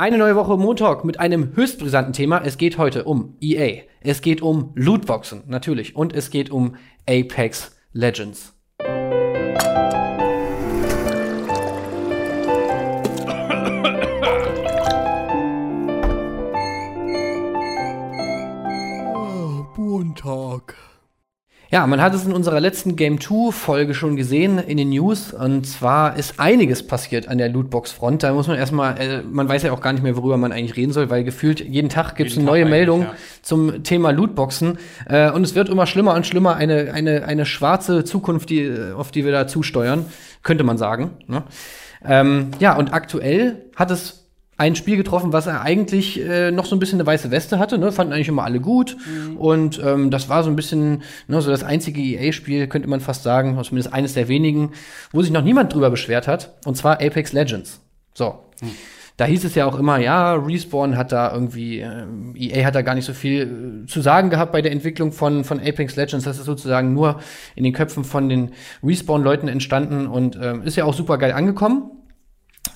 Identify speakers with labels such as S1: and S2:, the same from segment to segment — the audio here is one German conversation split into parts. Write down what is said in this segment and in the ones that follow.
S1: Eine neue Woche Montag mit einem höchst brisanten Thema. Es geht heute um EA. Es geht um Lootboxen, natürlich. Und es geht um Apex Legends. Ja, man hat es in unserer letzten Game 2 Folge schon gesehen in den News und zwar ist einiges passiert an der Lootbox Front. Da muss man erstmal äh, man weiß ja auch gar nicht mehr, worüber man eigentlich reden soll, weil gefühlt jeden Tag gibt es eine neue Meldung ja. zum Thema Lootboxen äh, und es wird immer schlimmer und schlimmer eine eine eine schwarze Zukunft, die auf die wir da zusteuern, könnte man sagen, ne? ähm, ja, und aktuell hat es ein Spiel getroffen, was er eigentlich äh, noch so ein bisschen eine weiße Weste hatte, ne? fanden eigentlich immer alle gut. Mhm. Und ähm, das war so ein bisschen ne, so das einzige EA-Spiel, könnte man fast sagen, zumindest eines der wenigen, wo sich noch niemand drüber beschwert hat. Und zwar Apex Legends. So. Mhm. Da hieß es ja auch immer, ja, Respawn hat da irgendwie, äh, EA hat da gar nicht so viel äh, zu sagen gehabt bei der Entwicklung von, von Apex Legends. Das ist sozusagen nur in den Köpfen von den Respawn-Leuten entstanden und äh, ist ja auch super geil angekommen.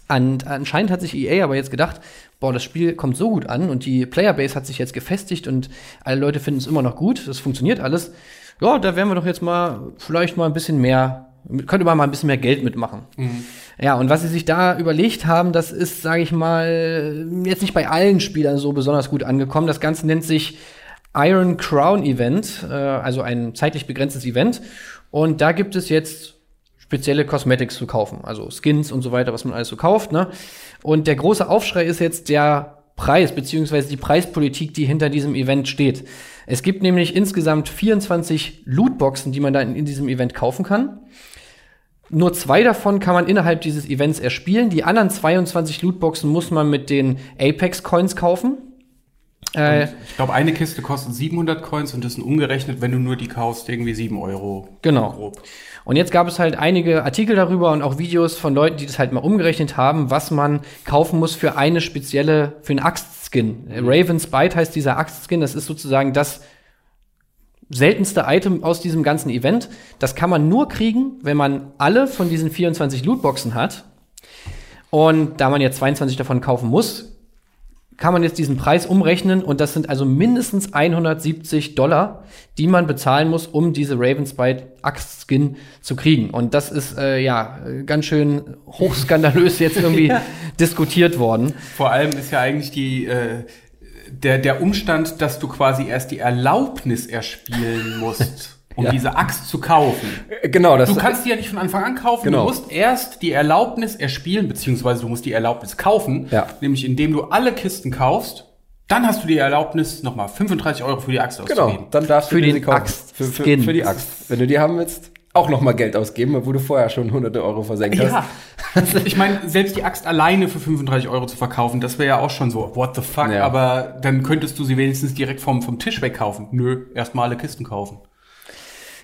S1: Und anscheinend hat sich EA aber jetzt gedacht, boah, das Spiel kommt so gut an und die Playerbase hat sich jetzt gefestigt und alle Leute finden es immer noch gut, das funktioniert alles. Ja, da werden wir doch jetzt mal vielleicht mal ein bisschen mehr, könnte man mal ein bisschen mehr Geld mitmachen. Mhm. Ja, und was sie sich da überlegt haben, das ist, sage ich mal, jetzt nicht bei allen Spielern so besonders gut angekommen. Das Ganze nennt sich Iron Crown Event, äh, also ein zeitlich begrenztes Event. Und da gibt es jetzt spezielle Cosmetics zu kaufen, also Skins und so weiter, was man alles so kauft. Ne? Und der große Aufschrei ist jetzt der Preis beziehungsweise die Preispolitik, die hinter diesem Event steht. Es gibt nämlich insgesamt 24 Lootboxen, die man da in, in diesem Event kaufen kann. Nur zwei davon kann man innerhalb dieses Events erspielen. Die anderen 22 Lootboxen muss man mit den Apex Coins kaufen.
S2: Äh, ich glaube, eine Kiste kostet 700 Coins und das sind umgerechnet, wenn du nur die kaufst, irgendwie 7 Euro.
S1: Genau. Grob. Und jetzt gab es halt einige Artikel darüber und auch Videos von Leuten, die das halt mal umgerechnet haben, was man kaufen muss für eine spezielle, für einen Axtskin. Mhm. Raven's Bite heißt dieser Axtskin, das ist sozusagen das seltenste Item aus diesem ganzen Event. Das kann man nur kriegen, wenn man alle von diesen 24 Lootboxen hat. Und da man jetzt 22 davon kaufen muss, kann man jetzt diesen Preis umrechnen und das sind also mindestens 170 Dollar, die man bezahlen muss, um diese Ravensbite Axt Skin zu kriegen. Und das ist äh, ja ganz schön hochskandalös jetzt irgendwie ja. diskutiert worden.
S2: Vor allem ist ja eigentlich die äh, der der Umstand, dass du quasi erst die Erlaubnis erspielen musst. um ja. diese Axt zu kaufen.
S1: Äh, genau,
S2: das. Du kannst die ja nicht von Anfang an kaufen. Genau. Du musst erst die Erlaubnis erspielen, beziehungsweise du musst die Erlaubnis kaufen. Ja. Nämlich indem du alle Kisten kaufst. Dann hast du die Erlaubnis, nochmal 35 Euro für die Axt
S1: genau, auszugeben. Genau, dann darfst
S2: für
S1: du
S2: die kaufen. Axt für, für, für, die Axt. Wenn du die haben willst, auch nochmal Geld ausgeben, wo du vorher schon hunderte Euro versenkt ja. hast. ich meine, selbst die Axt alleine für 35 Euro zu verkaufen, das wäre ja auch schon so, what the fuck, ja. aber dann könntest du sie wenigstens direkt vom, vom Tisch wegkaufen. Nö, erstmal alle Kisten kaufen.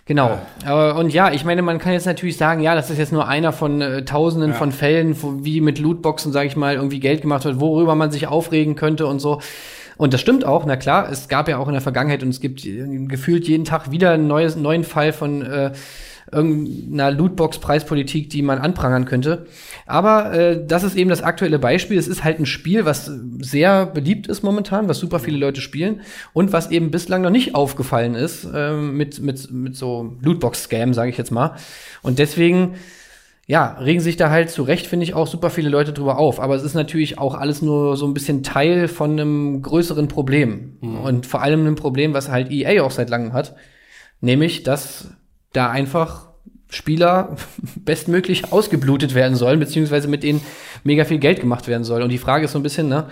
S1: Genau. Ja. Und ja, ich meine, man kann jetzt natürlich sagen, ja, das ist jetzt nur einer von äh, Tausenden ja. von Fällen, wo, wie mit Lootboxen, sage ich mal, irgendwie Geld gemacht wird, worüber man sich aufregen könnte und so. Und das stimmt auch, na klar, es gab ja auch in der Vergangenheit und es gibt äh, gefühlt jeden Tag wieder einen neues, neuen Fall von äh, irgendeiner Lootbox-Preispolitik, die man anprangern könnte. Aber äh, das ist eben das aktuelle Beispiel. Es ist halt ein Spiel, was sehr beliebt ist momentan, was super viele Leute spielen und was eben bislang noch nicht aufgefallen ist äh, mit, mit, mit so Lootbox-Scam, sage ich jetzt mal. Und deswegen ja, regen sich da halt zu Recht, finde ich, auch super viele Leute drüber auf. Aber es ist natürlich auch alles nur so ein bisschen Teil von einem größeren Problem. Mhm. Und vor allem einem Problem, was halt EA auch seit langem hat. Nämlich, dass da einfach Spieler bestmöglich ausgeblutet werden sollen, beziehungsweise mit denen mega viel Geld gemacht werden soll. Und die Frage ist so ein bisschen, ne,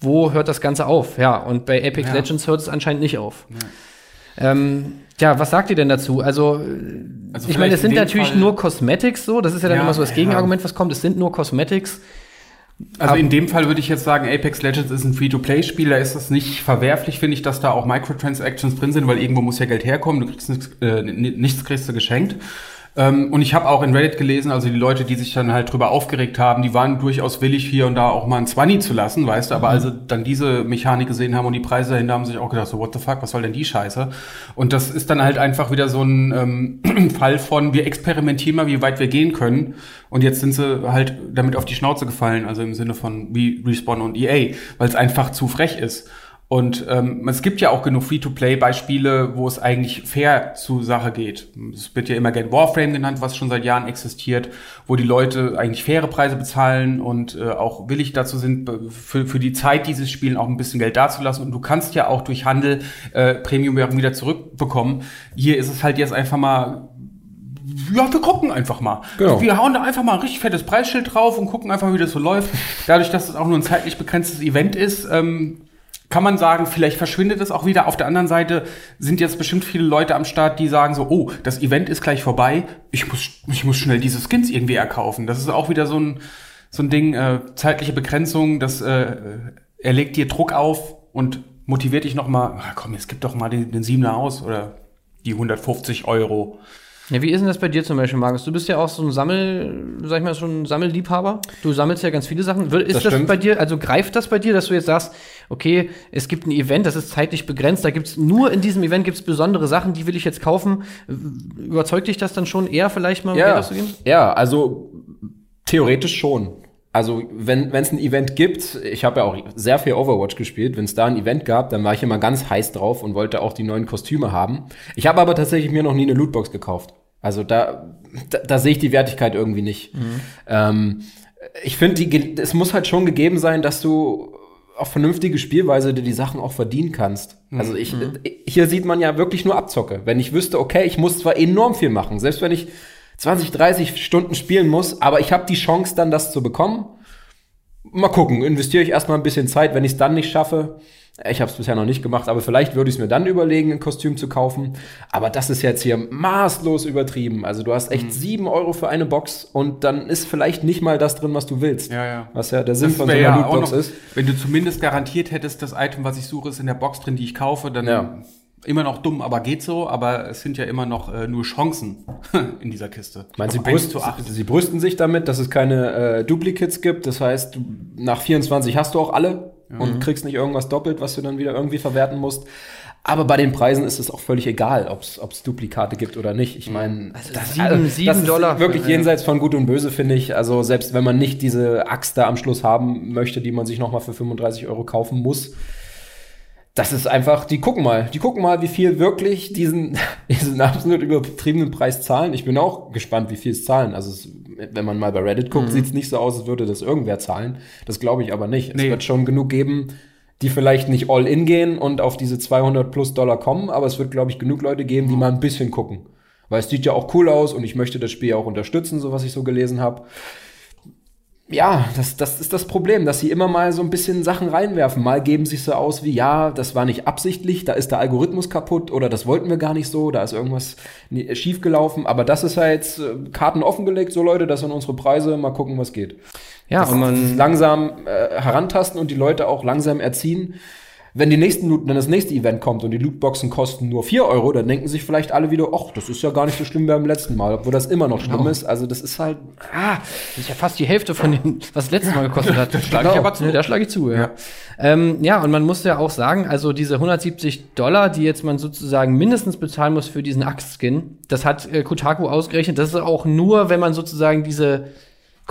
S1: wo hört das Ganze auf? Ja, und bei Epic ja. Legends hört es anscheinend nicht auf. Ja. Ähm, ja, was sagt ihr denn dazu? Also, also ich meine, es sind natürlich Fall nur Cosmetics so, das ist ja dann ja, immer so das Gegenargument, was kommt, es sind nur Cosmetics.
S2: Also in dem Fall würde ich jetzt sagen, Apex Legends ist ein Free-to-Play-Spiel, da ist es nicht verwerflich, finde ich, dass da auch Microtransactions drin sind, weil irgendwo muss ja Geld herkommen, du kriegst nichts, äh, nichts kriegst du geschenkt. Ähm, und ich habe auch in Reddit gelesen, also die Leute, die sich dann halt drüber aufgeregt haben, die waren durchaus willig, hier und da auch mal ein Zwanni zu lassen, weißt du, aber mhm. also dann diese Mechanik gesehen haben und die Preise dahinter haben sich auch gedacht, so what the fuck, was soll denn die Scheiße? Und das ist dann halt einfach wieder so ein ähm, Fall von, wir experimentieren mal, wie weit wir gehen können. Und jetzt sind sie halt damit auf die Schnauze gefallen, also im Sinne von wie Respawn und EA, weil es einfach zu frech ist. Und ähm, es gibt ja auch genug Free-to-Play-Beispiele, wo es eigentlich fair zu Sache geht. Es wird ja immer gern Warframe genannt, was schon seit Jahren existiert, wo die Leute eigentlich faire Preise bezahlen und äh, auch willig dazu sind, für, für die Zeit dieses Spielen auch ein bisschen Geld dazulassen. Und du kannst ja auch durch Handel äh, Premium-Währung wieder zurückbekommen. Hier ist es halt jetzt einfach mal ja, wir gucken einfach mal. Genau. Wir hauen da einfach mal ein richtig fettes Preisschild drauf und gucken einfach, wie das so läuft. Dadurch, dass es auch nur ein zeitlich begrenztes Event ist, ähm, kann man sagen, vielleicht verschwindet es auch wieder. Auf der anderen Seite sind jetzt bestimmt viele Leute am Start, die sagen so, oh, das Event ist gleich vorbei, ich muss, ich muss schnell diese Skins irgendwie erkaufen. Das ist auch wieder so ein, so ein Ding, äh, zeitliche Begrenzung, das äh, er legt dir Druck auf und motiviert dich nochmal, ah, komm, jetzt gib doch mal den, den Siebener aus oder die 150 Euro.
S1: Ja, wie ist denn das bei dir zum Beispiel, Markus? Du bist ja auch so ein Sammel, sag ich mal, so ein Sammelliebhaber. Du sammelst ja ganz viele Sachen. Ist das, das bei dir, also greift das bei dir, dass du jetzt sagst, okay, es gibt ein Event, das ist zeitlich begrenzt, da gibt's nur in diesem Event gibt's besondere Sachen, die will ich jetzt kaufen. Überzeugt dich das dann schon eher vielleicht mal,
S3: um ja. Geld auszugeben? Ja, also theoretisch schon. Also wenn es ein Event gibt, ich habe ja auch sehr viel Overwatch gespielt, wenn es da ein Event gab, dann war ich immer ganz heiß drauf und wollte auch die neuen Kostüme haben. Ich habe aber tatsächlich mir noch nie eine Lootbox gekauft. Also da, da, da sehe ich die Wertigkeit irgendwie nicht. Mhm. Ähm, ich finde, es muss halt schon gegeben sein, dass du auf vernünftige Spielweise dir die Sachen auch verdienen kannst. Mhm. Also ich, mhm. hier sieht man ja wirklich nur Abzocke. Wenn ich wüsste, okay, ich muss zwar enorm viel machen, selbst wenn ich 20, 30 Stunden spielen muss, aber ich habe die Chance dann das zu bekommen. Mal gucken, investiere ich erstmal ein bisschen Zeit, wenn ich es dann nicht schaffe. Ich habe es bisher noch nicht gemacht, aber vielleicht würde ich es mir dann überlegen, ein Kostüm zu kaufen. Aber das ist jetzt hier maßlos übertrieben. Also du hast echt mhm. sieben Euro für eine Box und dann ist vielleicht nicht mal das drin, was du willst.
S2: Ja, ja.
S3: Was ja der Sinn das von so einer ja Lootbox ist.
S2: Wenn du zumindest garantiert hättest, das Item, was ich suche, ist in der Box drin, die ich kaufe, dann ja immer noch dumm, aber geht so, aber es sind ja immer noch äh, nur Chancen in dieser Kiste.
S3: Ich meine, sie, brüst, sie, brüsten sich damit, dass es keine äh, Duplicates gibt. Das heißt, nach 24 hast du auch alle mhm. und kriegst nicht irgendwas doppelt, was du dann wieder irgendwie verwerten musst. Aber bei den Preisen ist es auch völlig egal, ob es Duplikate gibt oder nicht. Ich meine,
S1: also das, sieben, also, sieben das Dollar.
S3: wirklich jenseits von Gut und Böse, finde ich. Also selbst wenn man nicht diese Axt da am Schluss haben möchte, die man sich nochmal für 35 Euro kaufen muss, das ist einfach, die gucken mal, die gucken mal, wie viel wirklich diesen, diesen absolut übertriebenen Preis zahlen. Ich bin auch gespannt, wie viel es zahlen. Also es, wenn man mal bei Reddit guckt, mhm. sieht es nicht so aus, als würde das irgendwer zahlen. Das glaube ich aber nicht. Nee. Es wird schon genug geben, die vielleicht nicht all in gehen und auf diese 200 plus Dollar kommen, aber es wird, glaube ich, genug Leute geben, die mhm. mal ein bisschen gucken. Weil es sieht ja auch cool aus und ich möchte das Spiel auch unterstützen, so was ich so gelesen habe ja, das, das ist das Problem, dass sie immer mal so ein bisschen Sachen reinwerfen. Mal geben sich so aus wie, ja, das war nicht absichtlich, da ist der Algorithmus kaputt oder das wollten wir gar nicht so, da ist irgendwas schiefgelaufen. Aber das ist halt jetzt äh, Karten offengelegt, so Leute, das sind unsere Preise, mal gucken, was geht. Ja, das und man langsam äh, herantasten und die Leute auch langsam erziehen wenn, die nächsten, wenn das nächste Event kommt und die Lootboxen kosten nur 4 Euro, dann denken sich vielleicht alle wieder, ach, das ist ja gar nicht so schlimm wie beim letzten Mal, obwohl das immer noch schlimm genau. ist. Also das ist halt,
S1: ah, das ist ja fast die Hälfte von dem, was das letzte Mal gekostet hat. da schlage genau. ich aber zu. Ja, da schlage ich zu, ja. Ja. Ähm, ja, und man muss ja auch sagen, also diese 170 Dollar, die jetzt man sozusagen mindestens bezahlen muss für diesen Axt-Skin, das hat äh, Kotaku ausgerechnet. Das ist auch nur, wenn man sozusagen diese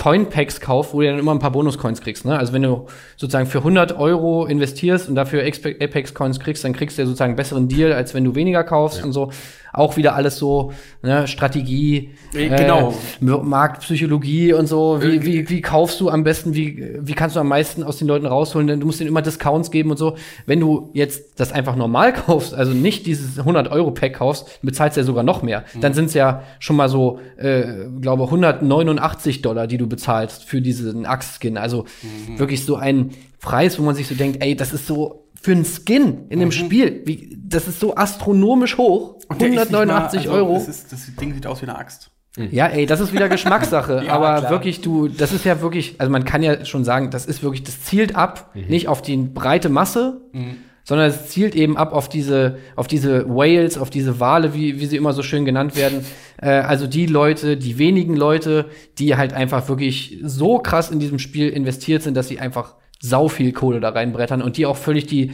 S1: Coin-Packs kauft, wo du dann immer ein paar Bonus-Coins kriegst. Ne? Also wenn du sozusagen für 100 Euro investierst und dafür Apex-Coins kriegst, dann kriegst du ja sozusagen einen besseren Deal, als wenn du weniger kaufst ja. und so auch wieder alles so ne, Strategie,
S2: äh, genau.
S1: Marktpsychologie und so. Wie, äh, wie, wie kaufst du am besten, wie, wie kannst du am meisten aus den Leuten rausholen? Denn du musst ihnen immer Discounts geben und so. Wenn du jetzt das einfach normal kaufst, also nicht dieses 100-Euro-Pack kaufst, bezahlst du ja sogar noch mehr. Mhm. Dann sind es ja schon mal so, äh, glaube 189 Dollar, die du bezahlst für diesen Axt-Skin. Also mhm. wirklich so ein Preis, wo man sich so denkt, ey, das ist so für einen Skin in einem mhm. Spiel, wie, das ist so astronomisch hoch. 189 mal, also Euro.
S2: Das, ist, das Ding sieht aus wie eine Axt.
S1: Mhm. Ja, ey, das ist wieder Geschmackssache. ja, aber klar. wirklich, du, das ist ja wirklich, also man kann ja schon sagen, das ist wirklich, das zielt ab, mhm. nicht auf die breite Masse, mhm. sondern es zielt eben ab auf diese, auf diese Whales, auf diese Wale, wie, wie sie immer so schön genannt werden. Äh, also die Leute, die wenigen Leute, die halt einfach wirklich so krass in diesem Spiel investiert sind, dass sie einfach sau viel Kohle da reinbrettern und die auch völlig die,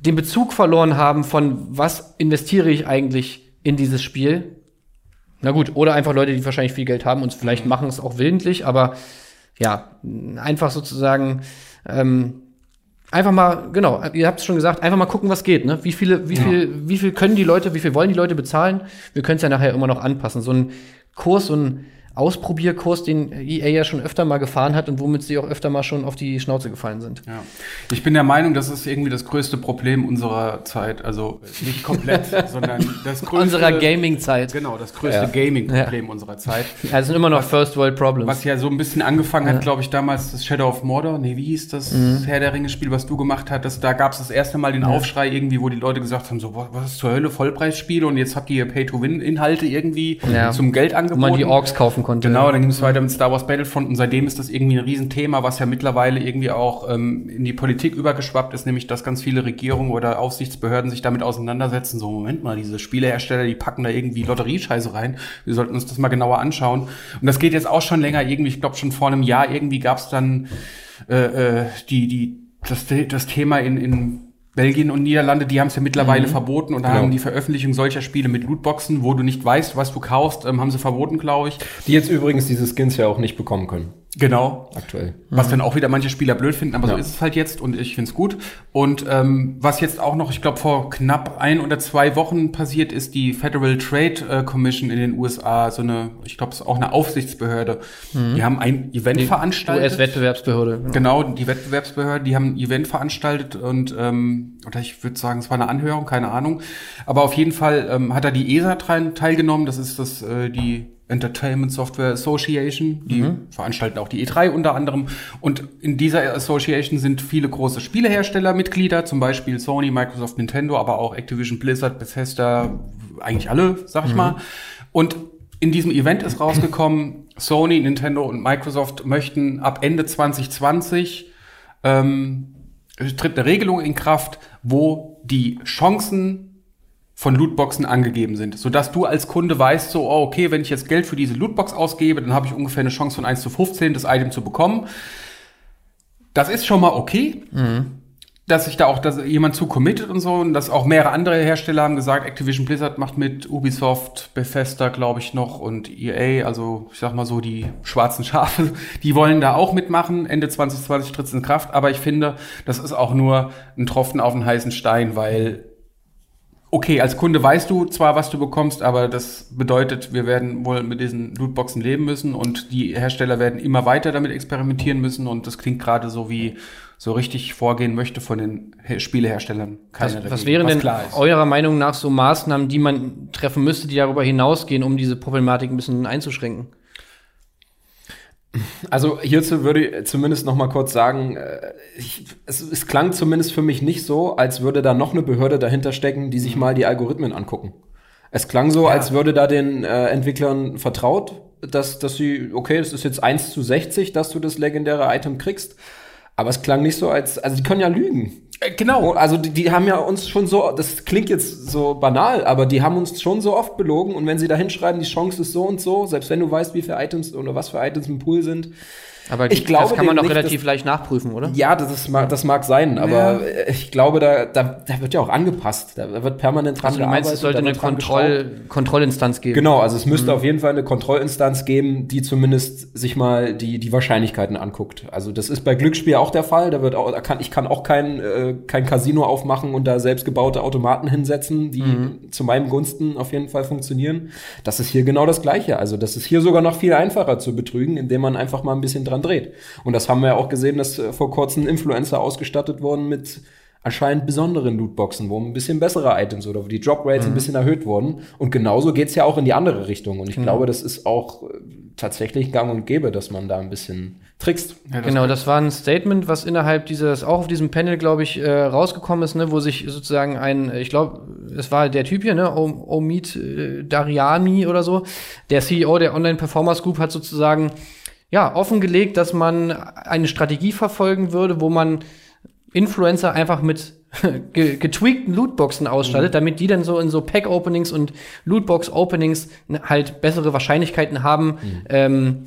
S1: den Bezug verloren haben von was investiere ich eigentlich in dieses Spiel. Na gut, oder einfach Leute, die wahrscheinlich viel Geld haben und vielleicht machen es auch willentlich, aber ja, einfach sozusagen ähm, einfach mal, genau, ihr habt es schon gesagt, einfach mal gucken, was geht. Ne? Wie viele, wie viel, wie viel können die Leute, wie viel wollen die Leute bezahlen? Wir können es ja nachher immer noch anpassen. So ein Kurs, so ein Ausprobierkurs, den EA ja schon öfter mal gefahren hat und womit sie auch öfter mal schon auf die Schnauze gefallen sind.
S2: Ja. Ich bin der Meinung, das ist irgendwie das größte Problem unserer Zeit. Also nicht komplett, sondern das größte.
S1: Unserer Gaming-Zeit.
S2: Genau, das größte ja. Gaming-Problem ja. unserer Zeit.
S1: Ja, es sind immer noch First World Problems.
S2: Was ja so ein bisschen angefangen hat, glaube ich, damals das Shadow of Mordor. Nee, wie hieß das mhm. Herr der Ringe-Spiel, was du gemacht hattest? Da gab es das erste Mal den Aufschrei irgendwie, wo die Leute gesagt haben, so, was ist zur Hölle, Vollpreisspiele und jetzt habt ihr Pay-to-Win-Inhalte irgendwie zum Geld angeboten. Wo
S1: man die Orks kaufen konnte.
S2: Genau, dann ging es es weiter mit Star Wars Battlefront und seitdem ist das irgendwie ein Riesenthema, was ja mittlerweile irgendwie auch ähm, in die Politik übergeschwappt ist, nämlich dass ganz viele Regierungen oder Aufsichtsbehörden sich damit auseinandersetzen. So, Moment mal, diese Spielehersteller, die packen da irgendwie Lotteriescheiße rein. Wir sollten uns das mal genauer anschauen. Und das geht jetzt auch schon länger irgendwie, ich glaube schon vor einem Jahr irgendwie gab es dann äh, äh, die, die, das, das Thema in, in Belgien und Niederlande, die haben es ja mittlerweile mhm. verboten und da genau. haben die Veröffentlichung solcher Spiele mit Lootboxen, wo du nicht weißt, was du kaufst, ähm, haben sie verboten, glaube ich.
S3: Die jetzt übrigens diese Skins ja auch nicht bekommen können.
S2: Genau.
S3: Aktuell.
S2: Was mhm. dann auch wieder manche Spieler blöd finden, aber ja. so ist es halt jetzt und ich find's gut. Und ähm, was jetzt auch noch, ich glaube, vor knapp ein oder zwei Wochen passiert ist, die Federal Trade äh, Commission in den USA, so eine, ich glaube, es ist auch eine Aufsichtsbehörde. Mhm. Die haben ein Event die veranstaltet.
S1: US-Wettbewerbsbehörde.
S2: Genau. genau, die Wettbewerbsbehörde, die haben ein Event veranstaltet und ähm, oder ich würde sagen, es war eine Anhörung, keine Ahnung. Aber auf jeden Fall ähm, hat da die ESA teilgenommen, das ist das äh, die Entertainment Software Association. Die mhm. veranstalten auch die E3 unter anderem. Und in dieser Association sind viele große Spielehersteller Mitglieder, zum Beispiel Sony, Microsoft, Nintendo, aber auch Activision, Blizzard, Bethesda, eigentlich alle, sag ich mhm. mal. Und in diesem Event ist rausgekommen, Sony, Nintendo und Microsoft möchten ab Ende 2020 ähm, tritt eine Regelung in Kraft, wo die Chancen von Lootboxen angegeben sind, sodass du als Kunde weißt, so, oh, okay, wenn ich jetzt Geld für diese Lootbox ausgebe, dann habe ich ungefähr eine Chance von 1 zu 15, das Item zu bekommen. Das ist schon mal okay, mhm. dass sich da auch dass jemand zu committet und so, und dass auch mehrere andere Hersteller haben gesagt, Activision Blizzard macht mit, Ubisoft, Bethesda, glaube ich, noch und EA, also ich sag mal so, die schwarzen Schafe, die wollen da auch mitmachen. Ende 2020 tritt es in Kraft, aber ich finde, das ist auch nur ein Tropfen auf den heißen Stein, weil okay, als Kunde weißt du zwar, was du bekommst, aber das bedeutet, wir werden wohl mit diesen Lootboxen leben müssen und die Hersteller werden immer weiter damit experimentieren müssen und das klingt gerade so wie so richtig vorgehen möchte von den Spieleherstellern.
S1: Keine was, was wären denn eurer Meinung nach so Maßnahmen, die man treffen müsste, die darüber hinausgehen, um diese Problematik ein bisschen einzuschränken?
S3: Also hierzu würde ich zumindest noch mal kurz sagen, äh, ich, es, es, klang zumindest für mich nicht so, als würde da noch eine Behörde dahinter stecken, die sich mhm. mal die Algorithmen angucken. Es klang so, ja. als würde da den äh, Entwicklern vertraut, dass, dass sie, okay, es ist jetzt 1 zu 60, dass du das legendäre Item kriegst. Aber es klang nicht so, als, also die können ja lügen.
S2: Äh, genau.
S3: Also die, die haben ja uns schon so, das klingt jetzt so banal, aber die haben uns schon so oft belogen und wenn sie da hinschreiben, die Chance ist so und so, selbst wenn du weißt, wie viele Items oder was für Items im Pool sind,
S1: aber ich glaube, das kann man doch relativ leicht nachprüfen, oder?
S3: Ja, das, ist, das mag sein, aber ja. ich glaube, da, da, da wird ja auch angepasst. Da wird permanent
S1: dran also, du meinst, es sollte eine Kontroll, Kontrollinstanz geben?
S3: Genau, also es müsste mhm. auf jeden Fall eine Kontrollinstanz geben, die zumindest sich mal die, die Wahrscheinlichkeiten anguckt. Also das ist bei Glücksspiel auch der Fall. Da wird auch, da kann, ich kann auch kein, äh, kein Casino aufmachen und da selbst gebaute Automaten hinsetzen, die mhm. zu meinem Gunsten auf jeden Fall funktionieren. Das ist hier genau das Gleiche. Also das ist hier sogar noch viel einfacher zu betrügen, indem man einfach mal ein bisschen dran dreht. Und das haben wir ja auch gesehen, dass äh, vor kurzem Influencer ausgestattet wurden mit anscheinend besonderen Lootboxen, wo ein bisschen bessere Items oder wo die Drop Rates mhm. ein bisschen erhöht wurden. Und genauso geht's ja auch in die andere Richtung. Und ich mhm. glaube, das ist auch äh, tatsächlich gang und gäbe, dass man da ein bisschen trickst.
S1: Ja, das genau, das war ein Statement, was innerhalb dieses, auch auf diesem Panel, glaube ich, äh, rausgekommen ist, ne, wo sich sozusagen ein, ich glaube, es war der Typ hier, ne, Omid äh, Dariani oder so, der CEO der Online Performance Group hat sozusagen ja, offengelegt, dass man eine Strategie verfolgen würde, wo man Influencer einfach mit getweakten Lootboxen ausstattet, mhm. damit die dann so in so Pack-Openings und Lootbox-Openings halt bessere Wahrscheinlichkeiten haben, mhm. ähm,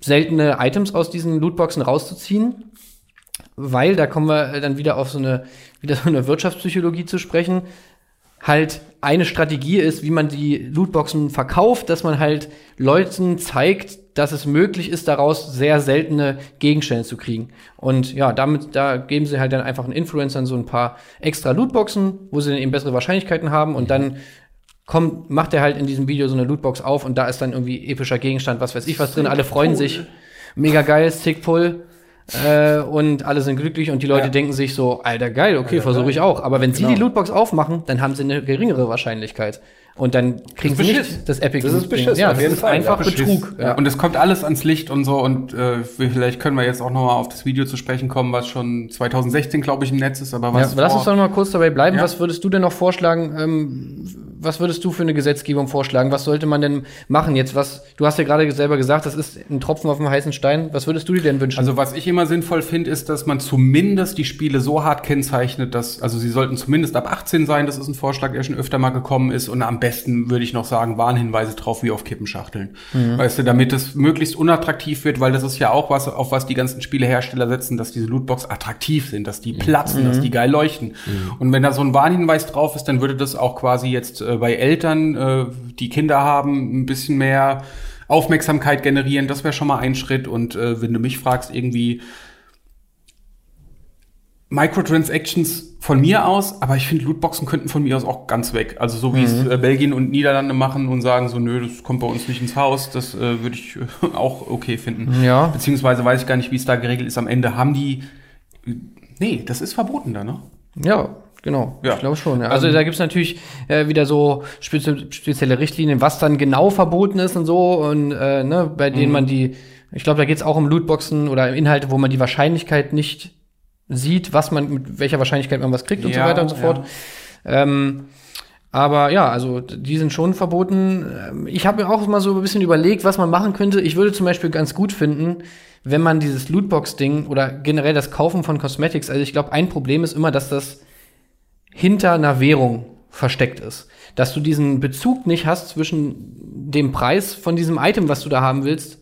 S1: seltene Items aus diesen Lootboxen rauszuziehen. Weil, da kommen wir dann wieder auf so eine, wieder so eine Wirtschaftspsychologie zu sprechen, halt eine Strategie ist, wie man die Lootboxen verkauft, dass man halt Leuten zeigt, dass es möglich ist, daraus sehr seltene Gegenstände zu kriegen. Und ja, damit, da geben sie halt dann einfach einen Influencern so ein paar extra Lootboxen, wo sie dann eben bessere Wahrscheinlichkeiten haben und dann kommt, macht er halt in diesem Video so eine Lootbox auf und da ist dann irgendwie epischer Gegenstand, was weiß ich was drin, alle freuen sich. Mega geil, Sick Pull. Äh, und alle sind glücklich und die Leute ja. denken sich so, alter geil, okay, versuche ich auch. Aber wenn genau. sie die Lootbox aufmachen, dann haben sie eine geringere Wahrscheinlichkeit. Und dann kriegen sie nicht das Epic
S3: Das ist Beschiss,
S1: ja, auf jeden Fall. einfach
S2: ja, Betrug. Ja. Und es kommt alles ans Licht und so. Und äh, vielleicht können wir jetzt auch noch mal auf das Video zu sprechen kommen, was schon 2016, glaube ich, im Netz ist. Aber was
S1: ja, lass uns doch noch mal kurz dabei bleiben. Was würdest du denn noch vorschlagen? Ähm, was würdest du für eine Gesetzgebung vorschlagen? Was sollte man denn machen jetzt? Was, du hast ja gerade selber gesagt, das ist ein Tropfen auf dem heißen Stein. Was würdest du dir denn wünschen?
S2: Also was ich immer sinnvoll finde, ist, dass man zumindest die Spiele so hart kennzeichnet, dass, also sie sollten zumindest ab 18 sein. Das ist ein Vorschlag, der schon öfter mal gekommen ist. Und am besten würde ich noch sagen, Warnhinweise drauf wie auf Kippenschachteln. Mhm. Weißt du, damit es möglichst unattraktiv wird, weil das ist ja auch was, auf was die ganzen Spielehersteller setzen, dass diese Lootbox attraktiv sind, dass die platzen, mhm. dass die geil leuchten. Mhm. Und wenn da so ein Warnhinweis drauf ist, dann würde das auch quasi jetzt äh, bei Eltern, äh, die Kinder haben, ein bisschen mehr Aufmerksamkeit generieren. Das wäre schon mal ein Schritt. Und äh, wenn du mich fragst, irgendwie Microtransactions von mir aus, aber ich finde, Lootboxen könnten von mir aus auch ganz weg. Also so wie mhm. es äh, Belgien und Niederlande machen und sagen so, nö, das kommt bei uns nicht ins Haus, das äh, würde ich äh, auch okay finden.
S1: Ja.
S2: Beziehungsweise weiß ich gar nicht, wie es da geregelt ist. Am Ende haben die, nee, das ist verboten da, ne?
S1: Ja, Genau, ja. ich glaube schon. Ja. Also da gibt's natürlich äh, wieder so spezi spezielle Richtlinien, was dann genau verboten ist und so und äh, ne, bei denen mhm. man die, ich glaube, da geht's auch um Lootboxen oder Inhalte, wo man die Wahrscheinlichkeit nicht sieht, was man, mit welcher Wahrscheinlichkeit man was kriegt und ja, so weiter und so fort. Ja. Ähm, aber ja, also die sind schon verboten. Ähm, ich habe mir auch mal so ein bisschen überlegt, was man machen könnte. Ich würde zum Beispiel ganz gut finden, wenn man dieses Lootbox-Ding oder generell das Kaufen von Cosmetics, also ich glaube, ein Problem ist immer, dass das hinter einer Währung versteckt ist. Dass du diesen Bezug nicht hast zwischen dem Preis von diesem Item, was du da haben willst,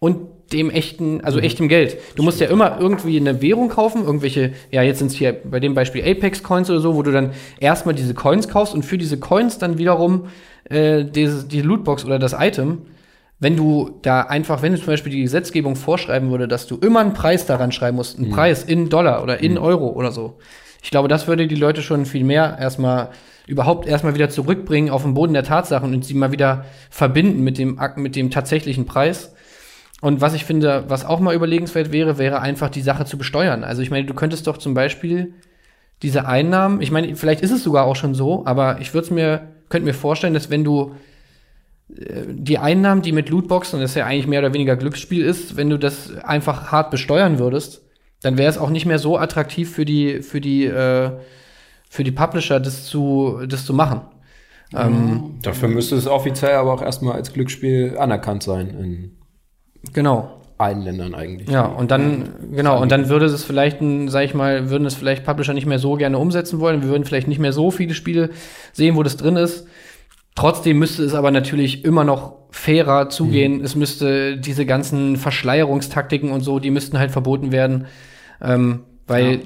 S1: und dem echten, also mhm. echtem Geld. Du musst ja immer irgendwie eine Währung kaufen, irgendwelche, ja, jetzt sind es hier bei dem Beispiel Apex Coins oder so, wo du dann erstmal diese Coins kaufst und für diese Coins dann wiederum äh, diese, die Lootbox oder das Item. Wenn du da einfach, wenn du zum Beispiel die Gesetzgebung vorschreiben würde, dass du immer einen Preis daran schreiben musst, einen mhm. Preis in Dollar oder in mhm. Euro oder so. Ich glaube, das würde die Leute schon viel mehr erstmal überhaupt erstmal wieder zurückbringen auf den Boden der Tatsachen und sie mal wieder verbinden mit dem, mit dem tatsächlichen Preis und was ich finde, was auch mal überlegenswert wäre, wäre einfach die Sache zu besteuern. Also ich meine, du könntest doch zum Beispiel diese Einnahmen, ich meine, vielleicht ist es sogar auch schon so, aber ich würde mir, könnte mir vorstellen, dass wenn du äh, die Einnahmen, die mit Lootboxen, das ja eigentlich mehr oder weniger Glücksspiel ist, wenn du das einfach hart besteuern würdest, dann wäre es auch nicht mehr so attraktiv für die, für die, äh, für die Publisher, das zu, das zu machen.
S3: Mhm. Ähm, Dafür müsste es offiziell aber auch erstmal als Glücksspiel anerkannt sein in
S1: Genau.
S3: Allen Ländern eigentlich.
S1: Ja, und dann, genau, und dann würde es vielleicht, sag ich mal, würden es vielleicht Publisher nicht mehr so gerne umsetzen wollen. Wir würden vielleicht nicht mehr so viele Spiele sehen, wo das drin ist. Trotzdem müsste es aber natürlich immer noch fairer zugehen. Mhm. Es müsste diese ganzen Verschleierungstaktiken und so, die müssten halt verboten werden. Ähm, weil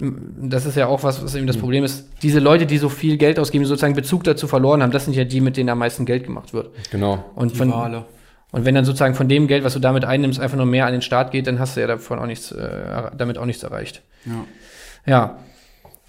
S1: ja. das ist ja auch was, was eben das mhm. Problem ist. Diese Leute, die so viel Geld ausgeben, die sozusagen Bezug dazu verloren haben, das sind ja die, mit denen am meisten Geld gemacht wird.
S3: Genau.
S1: Und von, Wale. Und wenn dann sozusagen von dem Geld, was du damit einnimmst, einfach nur mehr an den Start geht, dann hast du ja davon auch nichts, äh, damit auch nichts erreicht.
S2: Ja.
S1: Ja.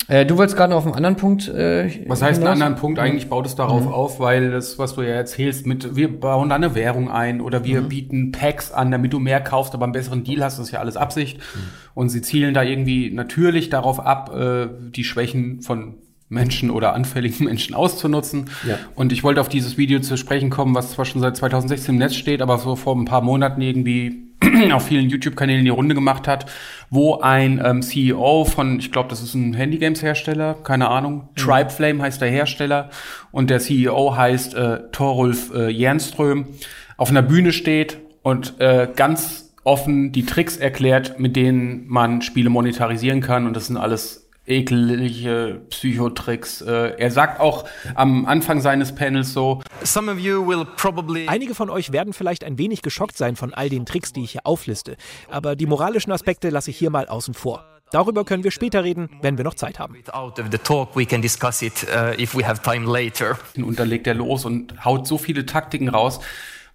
S1: Äh, du wolltest gerade noch auf einen anderen Punkt.
S2: Äh, was heißt einen anderen Punkt? Eigentlich baut es darauf mhm. auf, weil das, was du ja erzählst, mit wir bauen da eine Währung ein oder wir mhm. bieten Packs an, damit du mehr kaufst, aber einen besseren Deal hast, das ist ja alles Absicht. Mhm. Und sie zielen da irgendwie natürlich darauf ab, äh, die Schwächen von Menschen oder anfälligen Menschen auszunutzen. Ja. Und ich wollte auf dieses Video zu sprechen kommen, was zwar schon seit 2016 im Netz steht, aber so vor ein paar Monaten irgendwie auf vielen YouTube-Kanälen die Runde gemacht hat, wo ein ähm, CEO von, ich glaube, das ist ein Handygames-Hersteller, keine Ahnung, mhm. Tribe Flame heißt der Hersteller und der CEO heißt äh, Torulf äh, Jernström, auf einer Bühne steht und äh, ganz offen die Tricks erklärt, mit denen man Spiele monetarisieren kann. Und das sind alles eklige Psychotricks. Äh, er sagt auch am Anfang seines Panels so:
S4: Einige von euch werden vielleicht ein wenig geschockt sein von all den Tricks, die ich hier aufliste. Aber die moralischen Aspekte lasse ich hier mal außen vor. Darüber können wir später reden, wenn wir noch Zeit haben.
S2: Und dann legt er los und haut so viele Taktiken raus,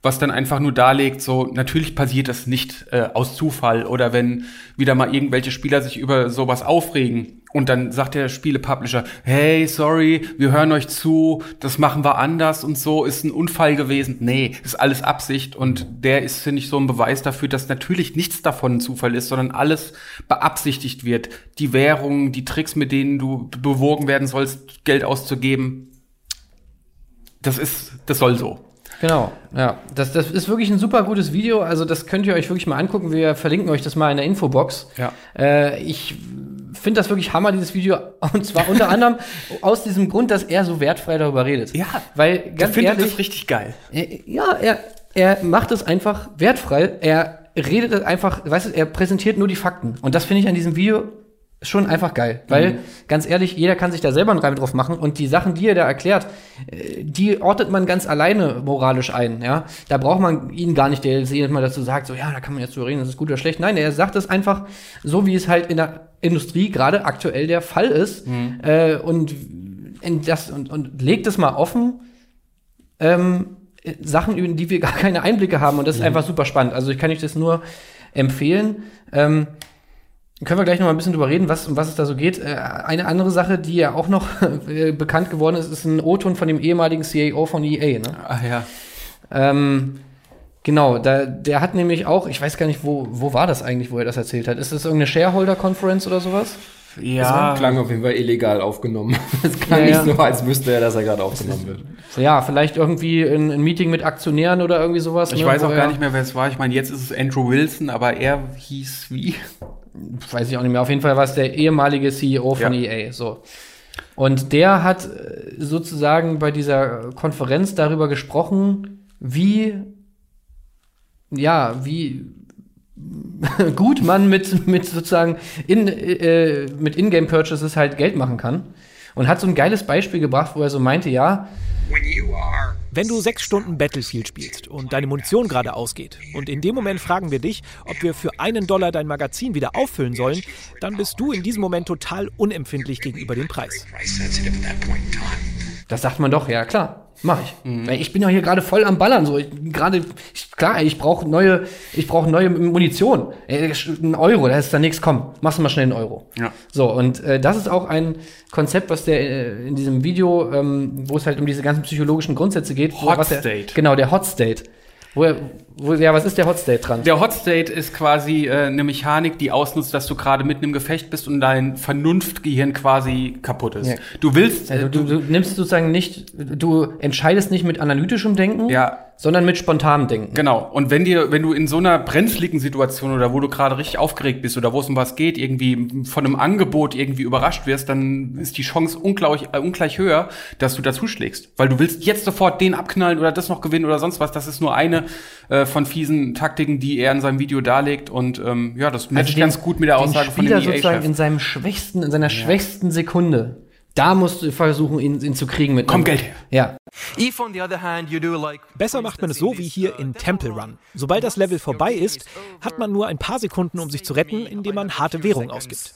S2: was dann einfach nur darlegt, so natürlich passiert das nicht äh, aus Zufall oder wenn wieder mal irgendwelche Spieler sich über sowas aufregen und dann sagt der Spielepublisher, hey, sorry, wir hören euch zu, das machen wir anders und so, ist ein Unfall gewesen. Nee, ist alles Absicht und der ist, finde ich, so ein Beweis dafür, dass natürlich nichts davon ein Zufall ist, sondern alles beabsichtigt wird. Die Währung, die Tricks, mit denen du bewogen werden sollst, Geld auszugeben, das ist, das soll so.
S1: Genau, ja. Das, das ist wirklich ein super gutes Video. Also, das könnt ihr euch wirklich mal angucken. Wir verlinken euch das mal in der Infobox.
S2: Ja.
S1: Äh, ich finde das wirklich Hammer, dieses Video. Und zwar unter anderem aus diesem Grund, dass er so wertfrei darüber redet.
S2: Ja.
S1: Weil, ganz ich ehrlich.
S2: das richtig geil.
S1: Er, ja, er, er macht es einfach wertfrei. Er redet einfach, weißt du, er präsentiert nur die Fakten. Und das finde ich an diesem Video schon einfach geil. Weil, mhm. ganz ehrlich, jeder kann sich da selber einen Reim drauf machen und die Sachen, die er da erklärt, äh, die ordnet man ganz alleine moralisch ein, ja. Da braucht man ihn gar nicht, der jedes Mal dazu sagt, so, ja, da kann man jetzt so reden, das ist gut oder schlecht. Nein, er sagt es einfach so, wie es halt in der Industrie gerade aktuell der Fall ist. Mhm. Äh, und, das, und, und legt es mal offen, ähm, Sachen, über die wir gar keine Einblicke haben. Und das ist mhm. einfach super spannend. Also ich kann euch das nur empfehlen. Ähm, können wir gleich noch mal ein bisschen drüber reden, was, um was es da so geht. Äh, eine andere Sache, die ja auch noch äh, bekannt geworden ist, ist ein O-Ton von dem ehemaligen CEO von EA. Ne?
S2: Ach ja.
S1: Ähm, genau, da, der hat nämlich auch, ich weiß gar nicht, wo, wo war das eigentlich, wo er das erzählt hat. Ist das irgendeine Shareholder-Conference oder sowas?
S3: Ja. Das klang auf jeden Fall illegal aufgenommen. Es klang ja, nicht so, als wüsste er, dass er gerade aufgenommen wird.
S1: Ja, vielleicht irgendwie ein, ein, Meeting mit Aktionären oder irgendwie sowas.
S2: Ich ne, weiß auch gar nicht mehr, wer es war. Ich meine, jetzt ist es Andrew Wilson, aber er hieß wie?
S1: Weiß ich auch nicht mehr. Auf jeden Fall war es der ehemalige CEO von ja. EA. So. Und der hat äh, sozusagen bei dieser Konferenz darüber gesprochen, wie, ja, wie gut man mit, mit sozusagen in, äh, mit Ingame-Purchases halt Geld machen kann. Und hat so ein geiles Beispiel gebracht, wo er so meinte, ja,
S4: wenn du sechs Stunden Battlefield spielst und deine Munition gerade ausgeht und in dem Moment fragen wir dich, ob wir für einen Dollar dein Magazin wieder auffüllen sollen, dann bist du in diesem Moment total unempfindlich gegenüber dem Preis.
S1: Das sagt man doch, ja klar. Mach ich. Mhm. Ich bin ja hier gerade voll am Ballern. So, gerade klar, ich brauche neue, ich brauche neue Munition. Ein Euro, da ist da nichts. Komm, machst du mal schnell einen Euro.
S2: Ja.
S1: So und äh, das ist auch ein Konzept, was der äh, in diesem Video, ähm, wo es halt um diese ganzen psychologischen Grundsätze geht.
S2: Hot
S1: wo,
S2: State.
S1: Der, genau, der Hot State. Wo, wo, ja, was ist der Hot State dran?
S2: Der Hot State ist quasi äh, eine Mechanik, die ausnutzt, dass du gerade mitten im Gefecht bist und dein Vernunftgehirn quasi kaputt ist. Ja. Du willst.
S1: Also, du, du, nimmst sozusagen nicht, du entscheidest nicht mit analytischem Denken.
S2: Ja
S1: sondern mit spontanem Denken.
S2: Genau. Und wenn dir, wenn du in so einer brenzligen Situation oder wo du gerade richtig aufgeregt bist oder wo es um was geht, irgendwie von einem Angebot irgendwie überrascht wirst, dann ist die Chance ungleich, äh, ungleich höher, dass du dazu schlägst. Weil du willst jetzt sofort den abknallen oder das noch gewinnen oder sonst was. Das ist nur eine äh, von fiesen Taktiken, die er in seinem Video darlegt. Und ähm, ja, das matcht also ganz gut mit der Aussage
S1: von dem sozusagen in seinem schwächsten, in seiner ja. schwächsten Sekunde da musst du versuchen, ihn, ihn zu kriegen mit.
S2: Komm, Geld her.
S1: Ja.
S4: Besser macht man es so wie hier in Temple Run. Sobald das Level vorbei ist, hat man nur ein paar Sekunden, um sich zu retten, indem man harte Währung ausgibt.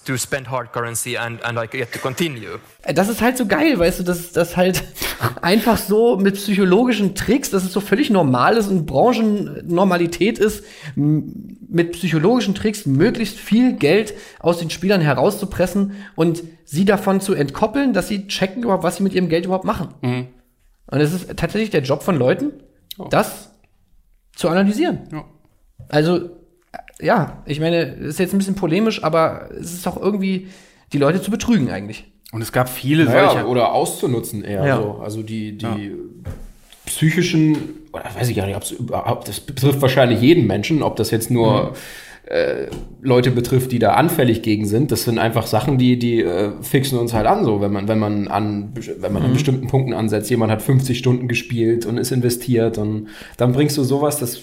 S1: Äh, das ist halt so geil, weißt du, dass das halt einfach so mit psychologischen Tricks, dass es so völlig normal ist und Branchennormalität ist, mit psychologischen Tricks möglichst viel Geld aus den Spielern herauszupressen und sie davon zu entkoppeln, dass sie checken überhaupt, was sie mit ihrem Geld überhaupt machen. Mhm. Und es ist tatsächlich der Job von Leuten, oh. das zu analysieren.
S2: Ja.
S1: Also, äh, ja, ich meine, ist jetzt ein bisschen polemisch, aber es ist auch irgendwie, die Leute zu betrügen eigentlich.
S2: Und es gab viele
S3: naja, solche. Oder auszunutzen eher. Ja. So. Also die, die ja. psychischen, oder weiß ich gar nicht, ob es überhaupt, das betrifft wahrscheinlich jeden Menschen, ob das jetzt nur mhm äh, Leute betrifft, die da anfällig gegen sind. Das sind einfach Sachen, die, die äh, fixen uns halt an, so, wenn man, wenn man an, wenn man mhm. an bestimmten Punkten ansetzt. Jemand hat 50 Stunden gespielt und ist investiert und dann bringst du sowas, das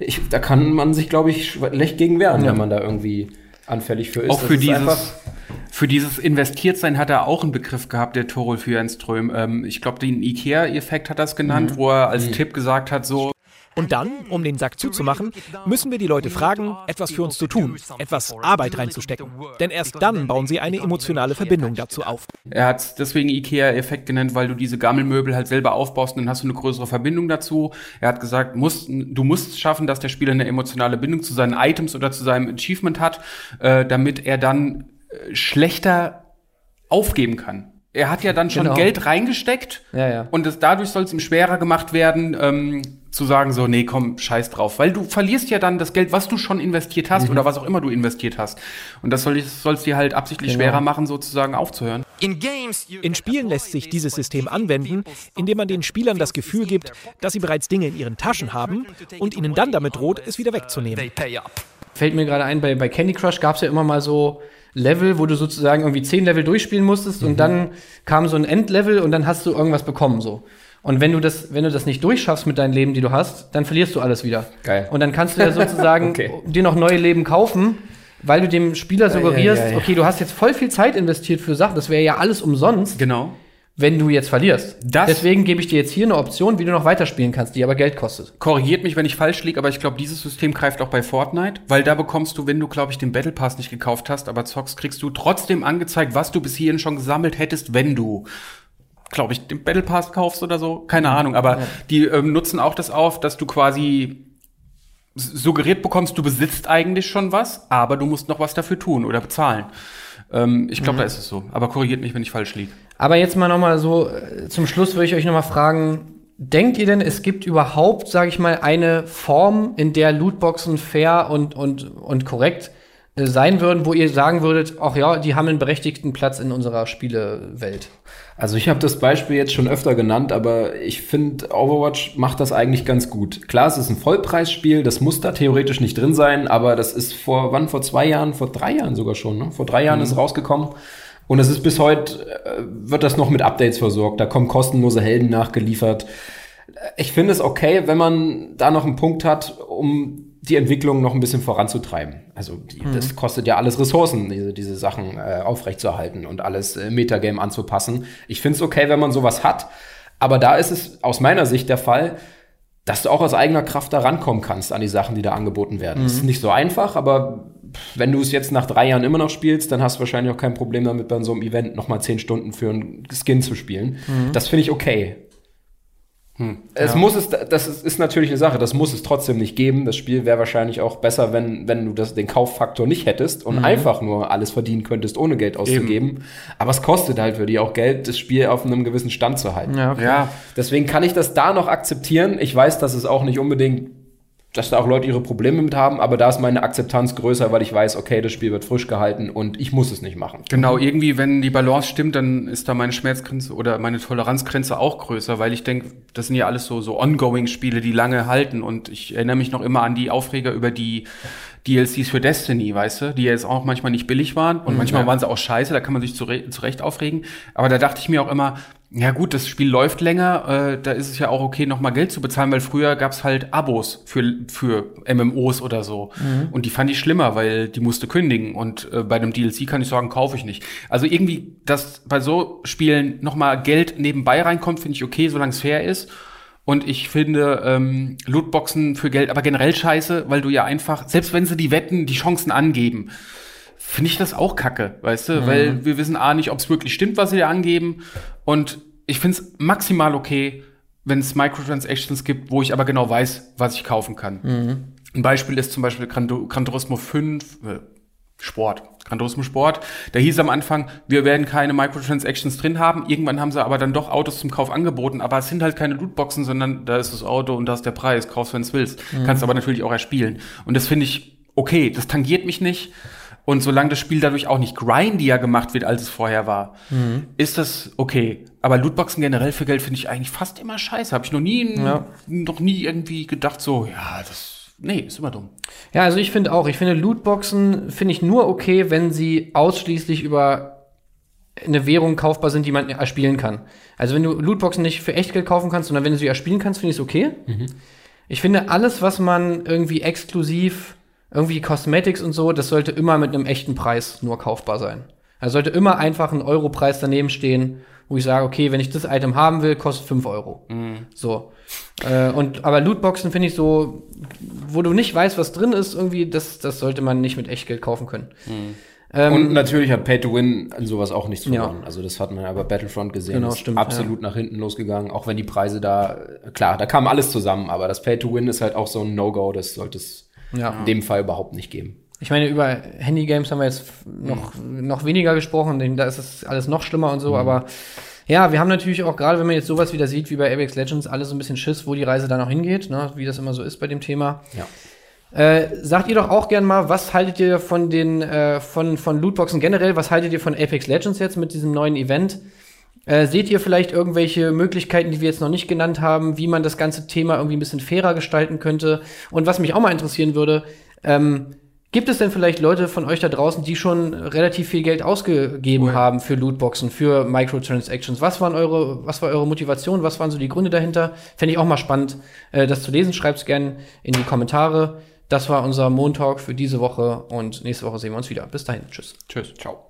S3: ich, da kann man sich, glaube ich, schlecht gegen wehren, ja. wenn man da irgendwie anfällig für ist.
S2: Auch für das dieses, für dieses Investiertsein hat er auch einen Begriff gehabt, der Torolf Jürgenström. Ähm, ich glaube, den IKEA-Effekt hat er es genannt, mhm. wo er als mhm. Tipp gesagt hat, so,
S4: und dann, um den Sack zuzumachen, müssen wir die Leute fragen, etwas für uns zu tun, etwas Arbeit reinzustecken. Denn erst dann bauen sie eine emotionale Verbindung dazu auf.
S2: Er hat es deswegen IKEA-Effekt genannt, weil du diese Gammelmöbel halt selber aufbaust und dann hast du eine größere Verbindung dazu. Er hat gesagt, musst, du musst schaffen, dass der Spieler eine emotionale Bindung zu seinen Items oder zu seinem Achievement hat, äh, damit er dann äh, schlechter aufgeben kann er hat ja dann schon genau. Geld reingesteckt
S1: ja, ja.
S2: und das, dadurch soll es ihm schwerer gemacht werden, ähm, zu sagen so, nee, komm, scheiß drauf. Weil du verlierst ja dann das Geld, was du schon investiert hast mhm. oder was auch immer du investiert hast. Und das soll es dir halt absichtlich genau. schwerer machen, sozusagen aufzuhören.
S4: In Spielen lässt sich dieses System anwenden, indem man den Spielern das Gefühl gibt, dass sie bereits Dinge in ihren Taschen haben und ihnen dann damit droht, es wieder wegzunehmen.
S1: Fällt mir gerade ein, bei, bei Candy Crush gab es ja immer mal so Level, wo du sozusagen irgendwie zehn Level durchspielen musstest mhm. und dann kam so ein Endlevel und dann hast du irgendwas bekommen so. Und wenn du das, wenn du das nicht durchschaffst mit deinen Leben, die du hast, dann verlierst du alles wieder.
S3: Geil.
S1: Und dann kannst du ja sozusagen okay. dir noch neue Leben kaufen, weil du dem Spieler suggerierst, ja, ja, ja, okay, du hast jetzt voll viel Zeit investiert für Sachen, das wäre ja alles umsonst.
S2: Genau.
S1: Wenn du jetzt verlierst. Das Deswegen gebe ich dir jetzt hier eine Option, wie du noch weiterspielen kannst, die aber Geld kostet.
S2: Korrigiert mich, wenn ich falsch liege, aber ich glaube, dieses System greift auch bei Fortnite, weil da bekommst du, wenn du, glaube ich, den Battle Pass nicht gekauft hast, aber zockst, kriegst du trotzdem angezeigt, was du bis hierhin schon gesammelt hättest, wenn du glaube ich, den Battle Pass kaufst oder so. Keine. Ahnung, aber ja. die ähm, nutzen auch das auf, dass du quasi suggeriert bekommst, du besitzt eigentlich schon was, aber du musst noch was dafür tun oder bezahlen. Ähm, ich glaube, mhm. da ist es so. Aber korrigiert mich, wenn ich falsch liege.
S1: Aber jetzt mal noch mal so äh, zum Schluss würde ich euch noch mal fragen, denkt ihr denn, es gibt überhaupt, sage ich mal, eine Form, in der Lootboxen fair und und und korrekt sein würden, wo ihr sagen würdet, ach ja, die haben einen berechtigten Platz in unserer Spielewelt?
S3: Also ich habe das Beispiel jetzt schon öfter genannt, aber ich finde, Overwatch macht das eigentlich ganz gut. Klar, es ist ein Vollpreisspiel, das muss da theoretisch nicht drin sein, aber das ist vor, wann, vor zwei Jahren, vor drei Jahren sogar schon, ne? Vor drei Jahren mhm. ist es rausgekommen. Und es ist bis heute, äh, wird das noch mit Updates versorgt. Da kommen kostenlose Helden nachgeliefert. Ich finde es okay, wenn man da noch einen Punkt hat, um die Entwicklung noch ein bisschen voranzutreiben. Also die, mhm. das kostet ja alles Ressourcen, diese, diese Sachen äh, aufrechtzuerhalten und alles äh, Metagame anzupassen. Ich finde es okay, wenn man sowas hat, aber da ist es aus meiner Sicht der Fall, dass du auch aus eigener Kraft da rankommen kannst an die Sachen, die da angeboten werden. Mhm. Ist nicht so einfach, aber wenn du es jetzt nach drei Jahren immer noch spielst, dann hast du wahrscheinlich auch kein Problem damit, bei so einem Event nochmal zehn Stunden für einen Skin zu spielen. Mhm. Das finde ich okay. Hm, es ja. muss es, das ist, ist, natürlich eine Sache, das muss es trotzdem nicht geben. Das Spiel wäre wahrscheinlich auch besser, wenn, wenn du das, den Kauffaktor nicht hättest und mhm. einfach nur alles verdienen könntest, ohne Geld auszugeben. Eben. Aber es kostet halt für die auch Geld, das Spiel auf einem gewissen Stand zu halten.
S2: Ja, okay. ja.
S3: Deswegen kann ich das da noch akzeptieren. Ich weiß, dass es auch nicht unbedingt dass da auch Leute ihre Probleme mit haben, aber da ist meine Akzeptanz größer, weil ich weiß, okay, das Spiel wird frisch gehalten und ich muss es nicht machen.
S2: Genau, irgendwie, wenn die Balance stimmt, dann ist da meine Schmerzgrenze oder meine Toleranzgrenze auch größer, weil ich denke, das sind ja alles so, so Ongoing-Spiele, die lange halten und ich erinnere mich noch immer an die Aufreger über die DLCs für Destiny, weißt du, die jetzt auch manchmal nicht billig waren und mhm, manchmal ja. waren sie auch scheiße, da kann man sich zu, zu Recht aufregen. Aber da dachte ich mir auch immer, ja gut, das Spiel läuft länger, äh, da ist es ja auch okay, nochmal Geld zu bezahlen, weil früher gab's halt Abos für, für MMOs oder so. Mhm. Und die fand ich schlimmer, weil die musste kündigen. Und äh, bei einem DLC kann ich sagen, kaufe ich nicht. Also irgendwie, dass bei so Spielen nochmal Geld nebenbei reinkommt, finde ich okay, solange es fair ist. Und ich finde ähm, Lootboxen für Geld aber generell scheiße, weil du ja einfach, selbst wenn sie die Wetten, die Chancen angeben, finde ich das auch kacke, weißt du? Mhm. Weil wir wissen A nicht, ob es wirklich stimmt, was sie da angeben. Und ich finde es maximal okay, wenn es Microtransactions gibt, wo ich aber genau weiß, was ich kaufen kann. Mhm. Ein Beispiel ist zum Beispiel Gran, Gran Turismo 5, äh, Sport. Gran Turismo Sport. Da hieß am Anfang, wir werden keine Microtransactions drin haben. Irgendwann haben sie aber dann doch Autos zum Kauf angeboten. Aber es sind halt keine Lootboxen, sondern da ist das Auto und da ist der Preis. Kaufst, wenn du willst. Mhm. Kannst aber natürlich auch erspielen. Und das finde ich okay. Das tangiert mich nicht. Und solange das Spiel dadurch auch nicht grindier gemacht wird, als es vorher war, mhm. ist das okay. Aber Lootboxen generell für Geld finde ich eigentlich fast immer scheiße. Habe ich noch nie, ja. noch nie irgendwie gedacht, so, ja, das Nee, ist immer dumm.
S1: Ja, also ich finde auch, ich finde Lootboxen finde ich nur okay, wenn sie ausschließlich über eine Währung kaufbar sind, die man erspielen kann. Also wenn du Lootboxen nicht für Echtgeld kaufen kannst, sondern wenn du sie erspielen kannst, finde ich es okay. Mhm. Ich finde, alles, was man irgendwie exklusiv, irgendwie Cosmetics und so, das sollte immer mit einem echten Preis nur kaufbar sein. Also sollte immer einfach ein Europreis daneben stehen, wo ich sage, okay, wenn ich das Item haben will, kostet 5 Euro. Mhm. So. Äh, und, aber Lootboxen finde ich so, wo du nicht weißt, was drin ist, irgendwie, das, das sollte man nicht mit Echtgeld kaufen können.
S3: Mhm. Ähm, und natürlich hat Pay to Win an sowas auch nichts verloren. Ja. Also das hat man ja bei Battlefront gesehen. Genau, stimmt, absolut ja. nach hinten losgegangen, auch wenn die Preise da, klar, da kam alles zusammen, aber das Pay to Win ist halt auch so ein No-Go, das sollte es ja. in dem Fall überhaupt nicht geben.
S1: Ich meine, über Handy-Games haben wir jetzt noch, mhm. noch weniger gesprochen, da ist es alles noch schlimmer und so, mhm. aber ja, wir haben natürlich auch gerade, wenn man jetzt sowas wieder sieht wie bei Apex Legends, alles so ein bisschen Schiss, wo die Reise da noch hingeht, ne? wie das immer so ist bei dem Thema. Ja. Äh, sagt ihr doch auch gern mal, was haltet ihr von den äh, von, von Lootboxen generell? Was haltet ihr von Apex Legends jetzt mit diesem neuen Event? Äh, seht ihr vielleicht irgendwelche Möglichkeiten, die wir jetzt noch nicht genannt haben, wie man das ganze Thema irgendwie ein bisschen fairer gestalten könnte? Und was mich auch mal interessieren würde, ähm, Gibt es denn vielleicht Leute von euch da draußen, die schon relativ viel Geld ausgegeben cool. haben für Lootboxen, für Microtransactions? Was waren eure, was war eure Motivation? Was waren so die Gründe dahinter? Fände ich auch mal spannend, äh, das zu lesen. Schreibt's gerne in die Kommentare. Das war unser Montalk für diese Woche und nächste Woche sehen wir uns wieder. Bis dahin. Tschüss.
S3: Tschüss. Ciao.